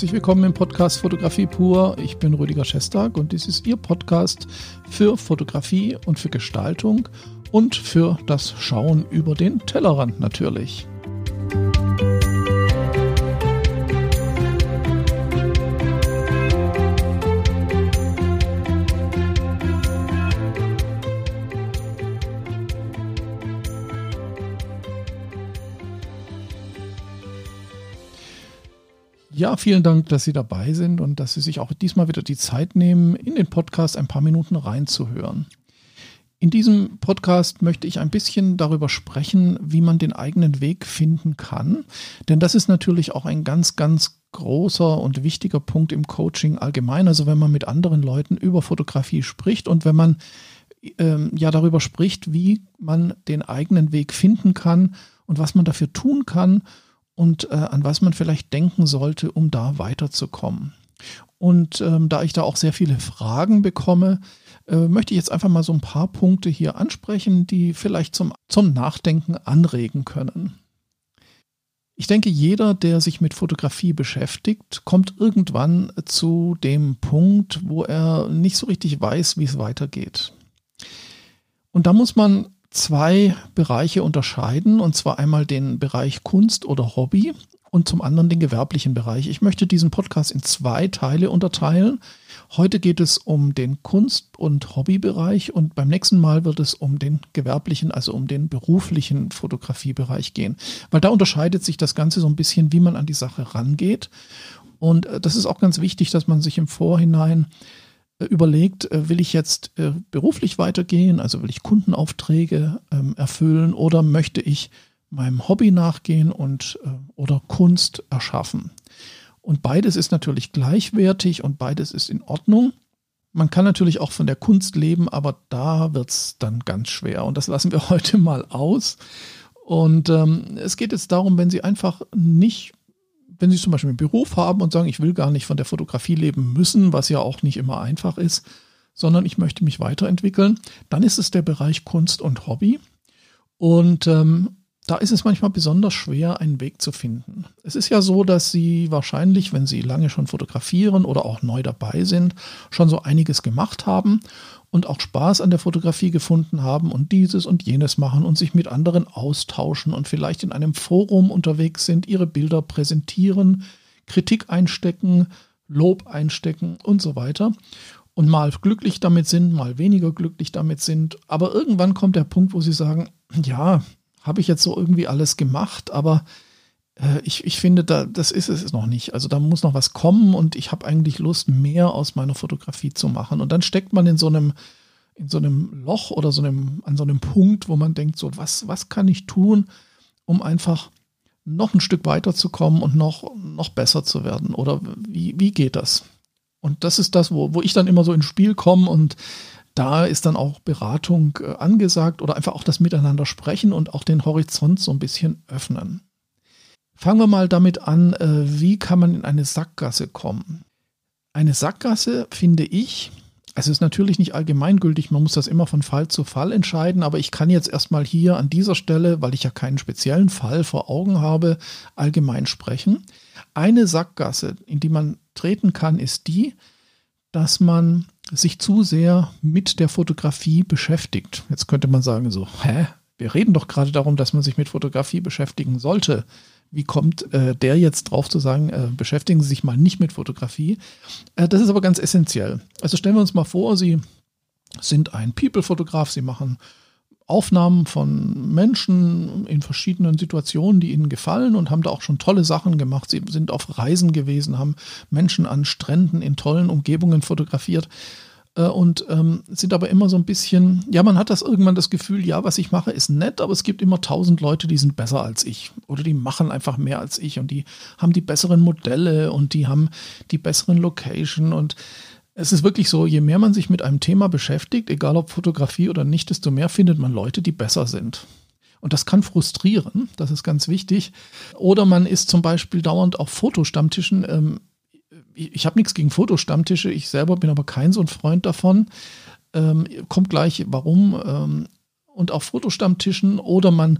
Herzlich willkommen im Podcast Fotografie pur. Ich bin Rüdiger Schestag und dies ist Ihr Podcast für Fotografie und für Gestaltung und für das Schauen über den Tellerrand natürlich. Ja, vielen Dank, dass Sie dabei sind und dass Sie sich auch diesmal wieder die Zeit nehmen, in den Podcast ein paar Minuten reinzuhören. In diesem Podcast möchte ich ein bisschen darüber sprechen, wie man den eigenen Weg finden kann. Denn das ist natürlich auch ein ganz, ganz großer und wichtiger Punkt im Coaching allgemein. Also wenn man mit anderen Leuten über Fotografie spricht und wenn man ähm, ja darüber spricht, wie man den eigenen Weg finden kann und was man dafür tun kann und äh, an was man vielleicht denken sollte, um da weiterzukommen. Und ähm, da ich da auch sehr viele Fragen bekomme, äh, möchte ich jetzt einfach mal so ein paar Punkte hier ansprechen, die vielleicht zum, zum Nachdenken anregen können. Ich denke, jeder, der sich mit Fotografie beschäftigt, kommt irgendwann zu dem Punkt, wo er nicht so richtig weiß, wie es weitergeht. Und da muss man zwei Bereiche unterscheiden, und zwar einmal den Bereich Kunst oder Hobby und zum anderen den gewerblichen Bereich. Ich möchte diesen Podcast in zwei Teile unterteilen. Heute geht es um den Kunst- und Hobbybereich und beim nächsten Mal wird es um den gewerblichen, also um den beruflichen Fotografiebereich gehen, weil da unterscheidet sich das Ganze so ein bisschen, wie man an die Sache rangeht. Und äh, das ist auch ganz wichtig, dass man sich im Vorhinein überlegt, äh, will ich jetzt äh, beruflich weitergehen, also will ich Kundenaufträge ähm, erfüllen oder möchte ich meinem Hobby nachgehen und äh, oder Kunst erschaffen. Und beides ist natürlich gleichwertig und beides ist in Ordnung. Man kann natürlich auch von der Kunst leben, aber da wird es dann ganz schwer. Und das lassen wir heute mal aus. Und ähm, es geht jetzt darum, wenn Sie einfach nicht wenn Sie zum Beispiel einen Beruf haben und sagen, ich will gar nicht von der Fotografie leben müssen, was ja auch nicht immer einfach ist, sondern ich möchte mich weiterentwickeln, dann ist es der Bereich Kunst und Hobby. Und ähm, da ist es manchmal besonders schwer, einen Weg zu finden. Es ist ja so, dass Sie wahrscheinlich, wenn Sie lange schon fotografieren oder auch neu dabei sind, schon so einiges gemacht haben und auch Spaß an der Fotografie gefunden haben und dieses und jenes machen und sich mit anderen austauschen und vielleicht in einem Forum unterwegs sind, ihre Bilder präsentieren, Kritik einstecken, Lob einstecken und so weiter. Und mal glücklich damit sind, mal weniger glücklich damit sind. Aber irgendwann kommt der Punkt, wo sie sagen, ja, habe ich jetzt so irgendwie alles gemacht, aber ich, ich finde, da, das ist es noch nicht. Also da muss noch was kommen und ich habe eigentlich Lust, mehr aus meiner Fotografie zu machen. Und dann steckt man in so einem, in so einem Loch oder so einem, an so einem Punkt, wo man denkt, so, was, was kann ich tun, um einfach noch ein Stück weiterzukommen und noch, noch besser zu werden? Oder wie, wie geht das? Und das ist das, wo, wo ich dann immer so ins Spiel komme und da ist dann auch Beratung äh, angesagt oder einfach auch das Miteinander sprechen und auch den Horizont so ein bisschen öffnen. Fangen wir mal damit an, äh, wie kann man in eine Sackgasse kommen? Eine Sackgasse finde ich, also ist natürlich nicht allgemeingültig, man muss das immer von Fall zu Fall entscheiden, aber ich kann jetzt erstmal hier an dieser Stelle, weil ich ja keinen speziellen Fall vor Augen habe, allgemein sprechen. Eine Sackgasse, in die man treten kann, ist die, dass man sich zu sehr mit der Fotografie beschäftigt. Jetzt könnte man sagen so, hä? Wir reden doch gerade darum, dass man sich mit Fotografie beschäftigen sollte. Wie kommt äh, der jetzt drauf zu sagen, äh, beschäftigen Sie sich mal nicht mit Fotografie? Äh, das ist aber ganz essentiell. Also stellen wir uns mal vor, Sie sind ein People-Fotograf, Sie machen Aufnahmen von Menschen in verschiedenen Situationen, die ihnen gefallen und haben da auch schon tolle Sachen gemacht. Sie sind auf Reisen gewesen, haben Menschen an Stränden in tollen Umgebungen fotografiert äh, und ähm, sind aber immer so ein bisschen, ja, man hat das irgendwann das Gefühl, ja, was ich mache, ist nett, aber es gibt immer tausend Leute, die sind besser als ich oder die machen einfach mehr als ich und die haben die besseren Modelle und die haben die besseren Location und es ist wirklich so, je mehr man sich mit einem Thema beschäftigt, egal ob Fotografie oder nicht, desto mehr findet man Leute, die besser sind. Und das kann frustrieren, das ist ganz wichtig. Oder man ist zum Beispiel dauernd auf Fotostammtischen. Ähm, ich, ich habe nichts gegen Fotostammtische, ich selber bin aber kein so ein Freund davon. Ähm, kommt gleich, warum. Ähm, und auf Fotostammtischen oder man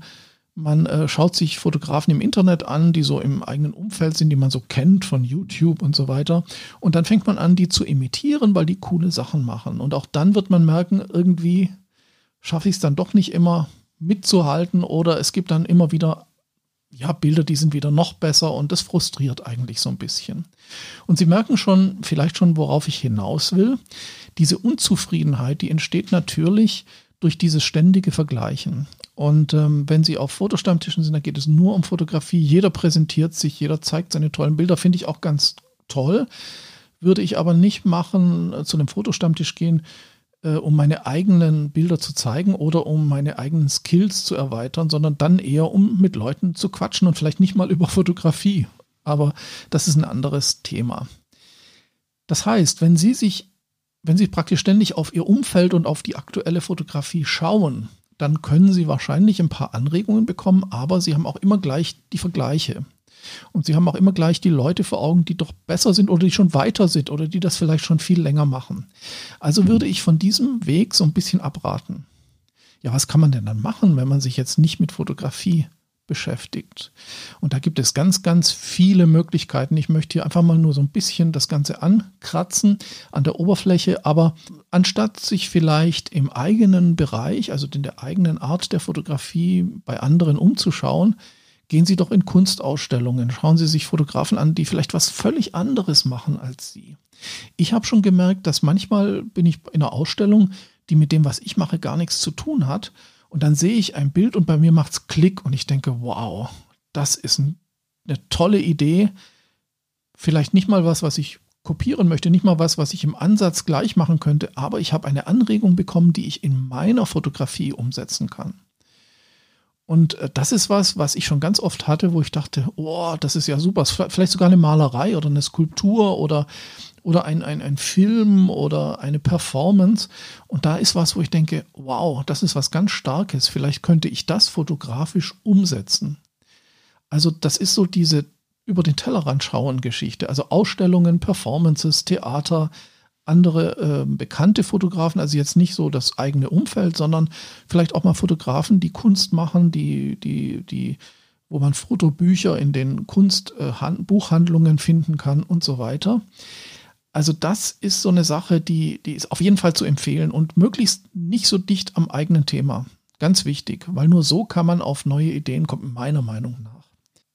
Man äh, schaut sich Fotografen im Internet an, die so im eigenen Umfeld sind, die man so kennt von YouTube und so weiter. Und dann fängt man an, die zu imitieren, weil die coole Sachen machen. Und auch dann wird man merken, irgendwie schaffe ich es dann doch nicht immer mitzuhalten oder es gibt dann immer wieder ja, Bilder, die sind wieder noch besser und das frustriert eigentlich so ein bisschen. Und Sie merken schon, vielleicht schon, worauf ich hinaus will. Diese Unzufriedenheit, die entsteht natürlich durch dieses ständige Vergleichen. Und ähm, wenn Sie auf Fotostammtischen sind, dann geht es nur um Fotografie. Jeder präsentiert sich, jeder zeigt seine tollen Bilder, finde ich auch ganz toll. Würde ich aber nicht machen, äh, zu einem Fotostammtisch gehen, äh, um meine eigenen Bilder zu zeigen oder um meine eigenen Skills zu erweitern, sondern dann eher, um mit Leuten zu quatschen und vielleicht nicht mal über Fotografie. Aber das ist ein anderes Thema. Das heißt, wenn Sie sich, wenn Sie praktisch ständig auf Ihr Umfeld und auf die aktuelle Fotografie schauen, dann können Sie wahrscheinlich ein paar Anregungen bekommen, aber Sie haben auch immer gleich die Vergleiche. Und sie haben auch immer gleich die Leute vor Augen, die doch besser sind oder die schon weiter sind oder die das vielleicht schon viel länger machen. Also würde ich von diesem Weg so ein bisschen abraten. Ja, was kann man denn dann machen, wenn man sich jetzt nicht mit Fotografie beschäftigt? Und da gibt es ganz, ganz viele Möglichkeiten. Ich möchte hier einfach mal nur so ein bisschen das Ganze ankratzen an der Oberfläche, aber anstatt sich vielleicht im eigenen Bereich, also in der eigenen Art der Fotografie bei anderen umzuschauen, Gehen Sie doch in Kunstausstellungen, schauen Sie sich Fotografen an, die vielleicht was völlig anderes machen als Sie. Ich habe schon gemerkt, dass manchmal bin ich in einer Ausstellung, die mit dem, was ich mache, gar nichts zu tun hat. Und dann sehe ich ein Bild und bei mir macht es Klick und ich denke, wow, das ist ein, eine tolle Idee. Vielleicht nicht mal was, was ich kopieren möchte, nicht mal was, was ich im Ansatz gleich machen könnte, aber ich habe eine Anregung bekommen, die ich in meiner Fotografie umsetzen kann. Und äh, das ist was, was ich schon ganz oft hatte, wo ich dachte, oh, das ist ja super. Vielleicht sogar eine Malerei oder eine Skulptur oder, oder ein, ein, ein Film oder eine Performance. Und da ist was, wo ich denke, wow, das ist was ganz Starkes. Vielleicht könnte ich das fotografisch umsetzen. Also das ist so diese über den Tellerrand schauen Geschichte. Also Ausstellungen, Performances, Theater, andere äh, bekannte Fotografen, also jetzt nicht so das eigene Umfeld, sondern vielleicht auch mal Fotografen, die Kunst machen, die, die, die, wo man Fotobücher in den Kunstbuchhandlungen äh, finden kann und so weiter. Also das ist so eine Sache, die, die ist auf jeden Fall zu empfehlen und möglichst nicht so dicht am eigenen Thema. Ganz wichtig, weil nur so kann man auf neue Ideen kommen, meiner Meinung nach.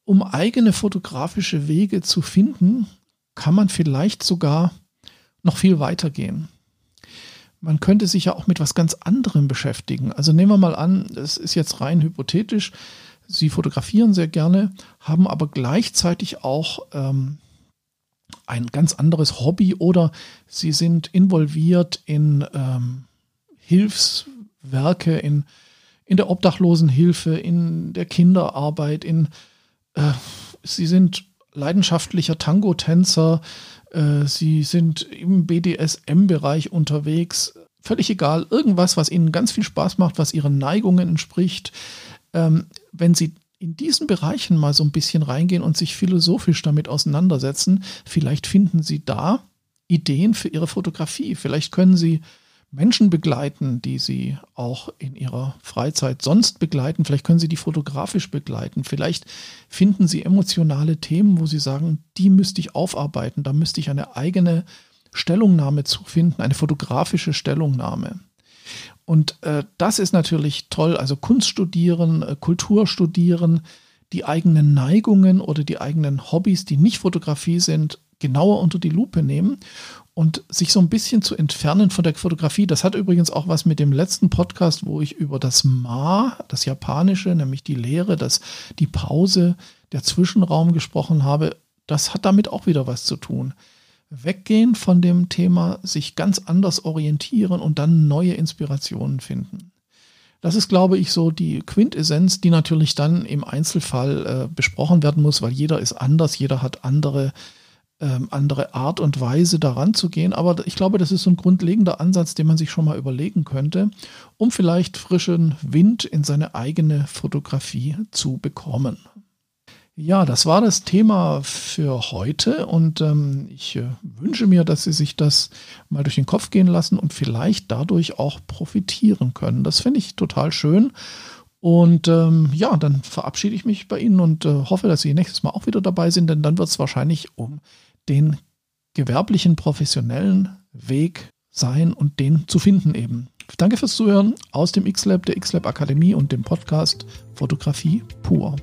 Um eigene fotografische Wege zu finden, kann man vielleicht sogar noch viel weiter gehen. Man könnte sich ja auch mit was ganz anderem beschäftigen. Also nehmen wir mal an, es ist jetzt rein hypothetisch, Sie fotografieren sehr gerne, haben aber gleichzeitig auch ähm, ein ganz anderes Hobby oder Sie sind involviert in ähm, Hilfswerke, in, in der Obdachlosenhilfe, in der Kinderarbeit, in äh, Sie sind leidenschaftlicher Tango-Tänzer, äh, sie sind im BDSM-Bereich unterwegs. Völlig egal, irgendwas, was ihnen ganz viel Spaß macht, was ihren Neigungen entspricht. Ähm, wenn sie in diesen Bereichen mal so ein bisschen reingehen und sich philosophisch damit auseinandersetzen, vielleicht finden sie da Ideen für ihre Fotografie. Vielleicht können sie Menschen begleiten, die Sie auch in Ihrer Freizeit sonst begleiten. Vielleicht können Sie die fotografisch begleiten. Vielleicht finden Sie emotionale Themen, wo Sie sagen, die müsste ich aufarbeiten. Da müsste ich eine eigene Stellungnahme zu finden, eine fotografische Stellungnahme. Und äh, das ist natürlich toll. Also Kunst studieren, äh, Kultur studieren, die eigenen Neigungen oder die eigenen Hobbys, die nicht Fotografie sind, genauer unter die Lupe nehmen und sich so ein bisschen zu entfernen von der Fotografie. Das hat übrigens auch was mit dem letzten Podcast, wo ich über das Ma, das Japanische, nämlich die Lehre, das, die Pause, der Zwischenraum gesprochen habe. Das hat damit auch wieder was zu tun. Weggehen von dem Thema, sich ganz anders orientieren und dann neue Inspirationen finden. Das ist, glaube ich, so die Quintessenz, die natürlich dann im Einzelfall äh, besprochen werden muss, weil jeder ist anders, jeder hat andere ähm, andere Art und Weise daran zu gehen. Aber ich glaube, das ist so ein grundlegender Ansatz, den man sich schon mal überlegen könnte, um vielleicht frischen Wind in seine eigene Fotografie zu bekommen. Ja, das war das Thema für heute und ähm, ich äh, wünsche mir, dass Sie sich das mal durch den Kopf gehen lassen und vielleicht dadurch auch profitieren können. Das finde ich total schön Und ähm, ja, dann verabschiede ich mich bei Ihnen und äh, hoffe, dass Sie nächstes Mal auch wieder dabei sind, denn dann wird es wahrscheinlich um den gewerblichen, professionellen Weg sein und den zu finden eben. Danke fürs Zuhören aus dem X-Lab, der X-Lab Akademie und dem Podcast Fotografie pur.